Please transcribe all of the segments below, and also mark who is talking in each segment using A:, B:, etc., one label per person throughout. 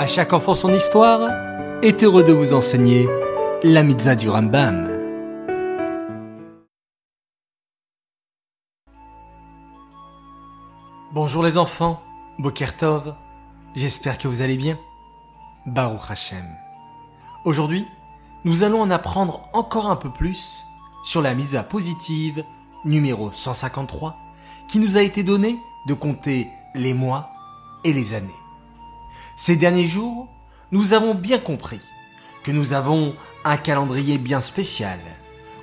A: À chaque enfant son histoire est heureux de vous enseigner la mitzvah du Rambam. Bonjour les enfants, Bokertov, j'espère que vous allez bien. Baruch Hashem. Aujourd'hui, nous allons en apprendre encore un peu plus sur la mitzvah positive numéro 153 qui nous a été donnée de compter les mois et les années. Ces derniers jours, nous avons bien compris que nous avons un calendrier bien spécial,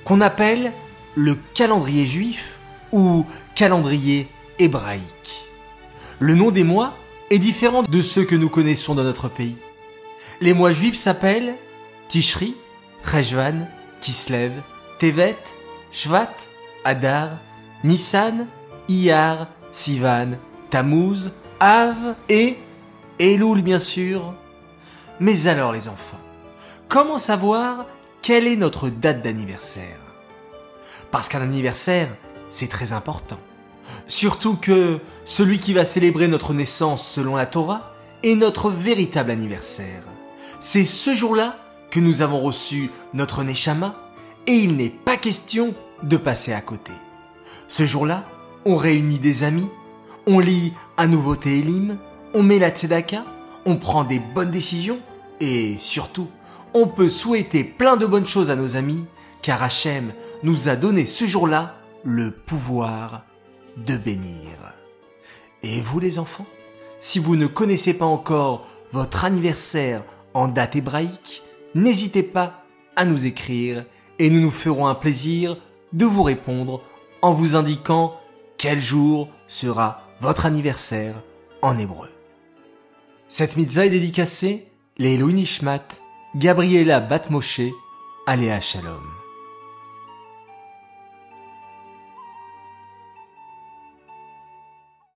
A: qu'on appelle le calendrier juif ou calendrier hébraïque. Le nom des mois est différent de ceux que nous connaissons dans notre pays. Les mois juifs s'appellent Tishri, Rejvan, Kislev, Tevet, Shvat, Adar, Nissan, Iyar, Sivan, Tammuz, Av et Elul bien sûr. Mais alors les enfants, comment savoir quelle est notre date d'anniversaire? Parce qu'un anniversaire, c'est très important. Surtout que celui qui va célébrer notre naissance selon la Torah est notre véritable anniversaire. C'est ce jour-là que nous avons reçu notre Neshama et il n'est pas question de passer à côté. Ce jour-là, on réunit des amis, on lit un nouveau Télim, on met la tzedaka, on prend des bonnes décisions et surtout, on peut souhaiter plein de bonnes choses à nos amis car Hachem nous a donné ce jour-là le pouvoir de bénir. Et vous les enfants, si vous ne connaissez pas encore votre anniversaire en date hébraïque, n'hésitez pas à nous écrire et nous nous ferons un plaisir de vous répondre en vous indiquant quel jour sera votre anniversaire en hébreu. Cette mitzvah est dédicacée les Louis Nishmat, Gabriela Batmoshe, Aléa Shalom.